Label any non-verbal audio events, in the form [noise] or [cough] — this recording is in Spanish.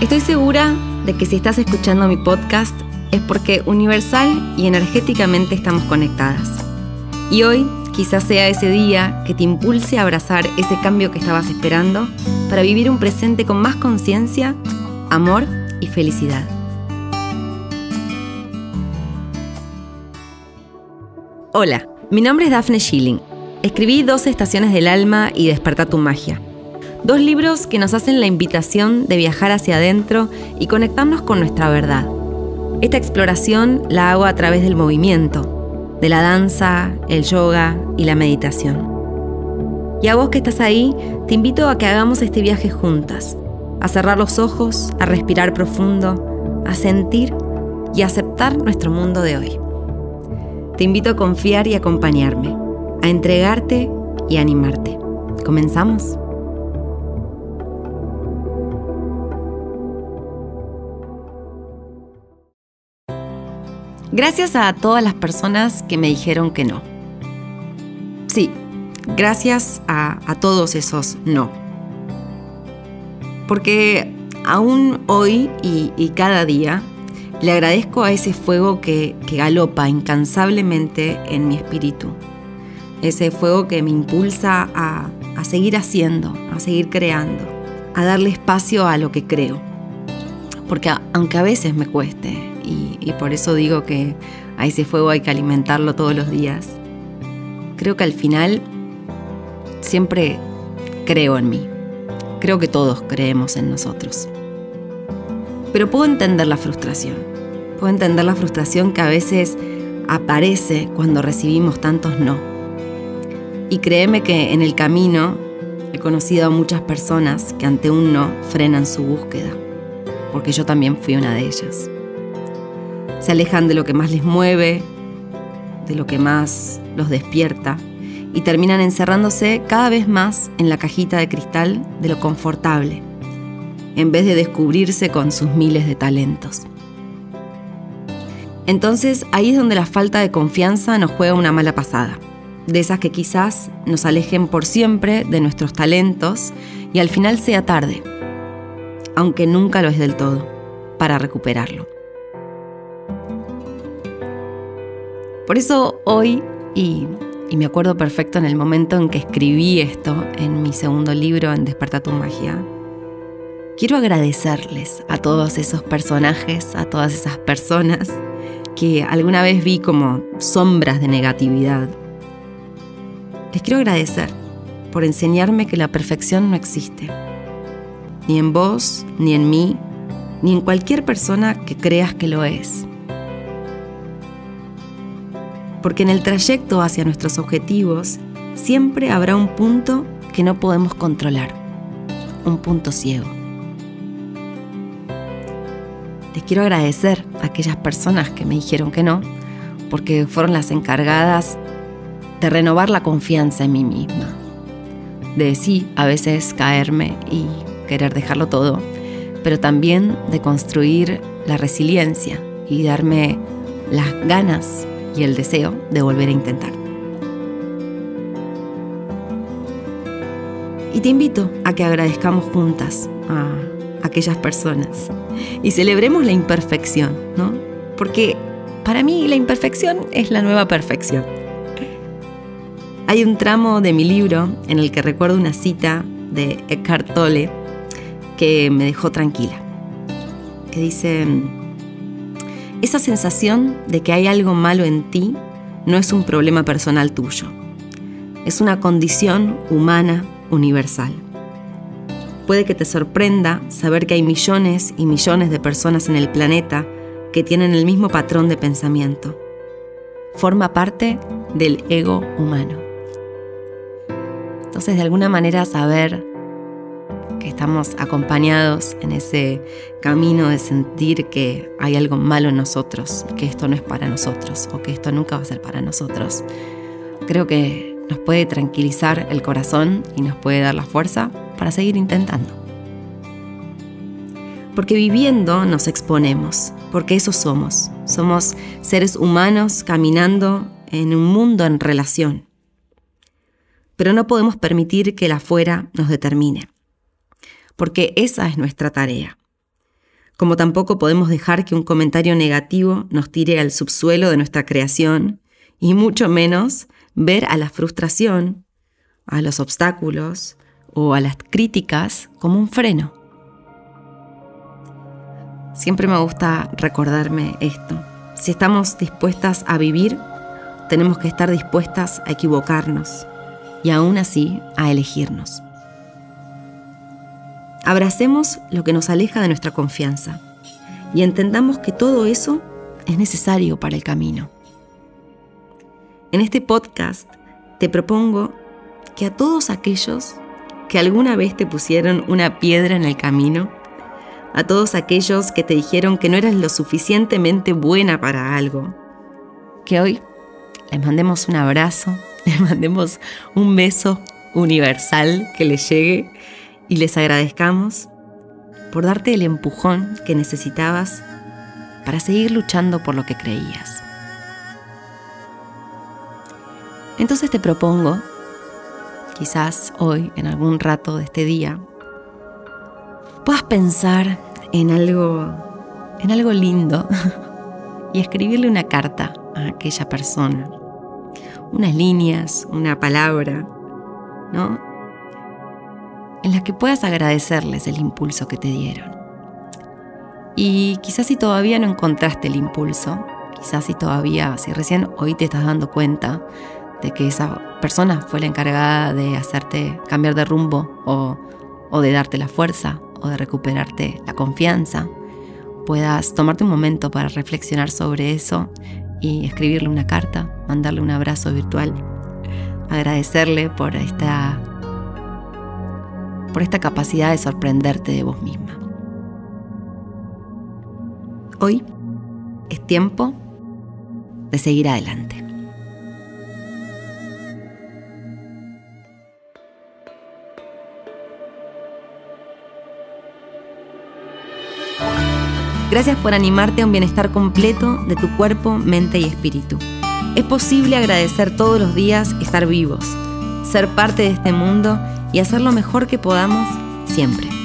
Estoy segura de que si estás escuchando mi podcast es porque universal y energéticamente estamos conectadas. Y hoy quizás sea ese día que te impulse a abrazar ese cambio que estabas esperando para vivir un presente con más conciencia, amor y felicidad. Hola, mi nombre es Daphne Schilling. Escribí 12 Estaciones del Alma y Desperta tu Magia Dos libros que nos hacen la invitación de viajar hacia adentro y conectarnos con nuestra verdad. Esta exploración la hago a través del movimiento, de la danza, el yoga y la meditación. Y a vos que estás ahí, te invito a que hagamos este viaje juntas, a cerrar los ojos, a respirar profundo, a sentir y aceptar nuestro mundo de hoy. Te invito a confiar y acompañarme, a entregarte y animarte. ¿Comenzamos? Gracias a todas las personas que me dijeron que no. Sí, gracias a, todos esos no. Porque aún hoy y, cada día le agradezco a ese fuego que, galopa incansablemente en mi espíritu. Ese fuego que me impulsa a, seguir haciendo, a seguir creando, a darle espacio a lo que creo. Porque aunque a veces me cueste, y, por eso digo que a ese fuego hay que alimentarlo todos los días. Creo que al final siempre creo en mí. Creo que todos creemos en nosotros. Pero puedo entender la frustración. Puedo entender la frustración que a veces aparece cuando recibimos tantos no. Y créeme que en el camino he conocido a muchas personas que ante un no frenan su búsqueda, porque yo también fui una de ellas se alejan de lo que más les mueve, de lo que más los despierta y terminan encerrándose cada vez más en la cajita de cristal de lo confortable, en vez de descubrirse con sus miles de talentos. Entonces ahí es donde la falta de confianza nos juega una mala pasada, de esas que quizás nos alejen por siempre de nuestros talentos y al final sea tarde, aunque nunca lo es del todo, para recuperarlo. Por eso hoy, y, me acuerdo perfecto en el momento en que escribí esto en mi segundo libro, en Desperta tu Magia, quiero agradecerles a todos esos personajes, a todas esas personas que alguna vez vi como sombras de negatividad. Les quiero agradecer por enseñarme que la perfección no existe, ni en vos, ni en mí, ni en cualquier persona que creas que lo es porque en el trayecto hacia nuestros objetivos siempre habrá un punto que no podemos controlar, un punto ciego. Les quiero agradecer a aquellas personas que me dijeron que no, porque fueron las encargadas de renovar la confianza en mí misma, de sí a veces caerme y querer dejarlo todo, pero también de construir la resiliencia y darme las ganas y el deseo de volver a intentar. Y te invito a que agradezcamos juntas a aquellas personas y celebremos la imperfección, ¿no? Porque para mí la imperfección es la nueva perfección. Hay un tramo de mi libro en el que recuerdo una cita de Eckhart Tolle que me dejó tranquila, que dice, esa sensación de que hay algo malo en ti no es un problema personal tuyo. Es una condición humana universal. Puede que te sorprenda saber que hay millones y millones de personas en el planeta que tienen el mismo patrón de pensamiento. Forma parte del ego humano. Entonces, de alguna manera, saber que estamos acompañados en ese camino de sentir que hay algo malo en nosotros, que esto no es para nosotros o que esto nunca va a ser para nosotros. Creo que nos puede tranquilizar el corazón y nos puede dar la fuerza para seguir intentando. Porque viviendo nos exponemos, porque eso somos. Somos seres humanos caminando en un mundo en relación. Pero no podemos permitir que el afuera nos determine porque esa es nuestra tarea. como tampoco podemos dejar que un comentario negativo nos tire al subsuelo de nuestra creación, y mucho menos ver a la frustración, a los obstáculos o a las críticas como un freno. Siempre me gusta recordarme esto. Si estamos dispuestas a vivir, tenemos que estar dispuestas a equivocarnos y aún así a elegirnos. Abracemos lo que nos aleja de nuestra confianza y entendamos que todo eso es necesario para el camino. En este podcast te propongo que a todos aquellos que alguna vez te pusieron una piedra en el camino, a todos aquellos que te dijeron que no eras lo suficientemente buena para algo, que hoy les mandemos un abrazo, [laughs] les mandemos un beso universal que les llegue y les agradezcamos por darte el empujón que necesitabas para seguir luchando por lo que creías. Entonces te propongo, quizás hoy, en algún rato de este día, puedas pensar en algo, en algo lindo [laughs] y escribirle una carta a aquella persona. Unas líneas, una palabra, ¿no? En las que puedas agradecerles el impulso que te dieron. Y quizás si todavía no encontraste el impulso, quizás si todavía, si recién hoy te estás dando cuenta de que esa persona fue la encargada de hacerte cambiar de rumbo o, o de darte la fuerza o de recuperarte la confianza, puedas tomarte un momento para reflexionar sobre eso y escribirle una carta, mandarle un abrazo virtual, agradecerle por esta por esta capacidad de sorprenderte de vos misma. Hoy es tiempo de seguir adelante. Gracias por animarte a un bienestar completo de tu cuerpo, mente y espíritu. Es posible agradecer todos los días estar vivos, ser parte de este mundo y hacer lo mejor que podamos siempre.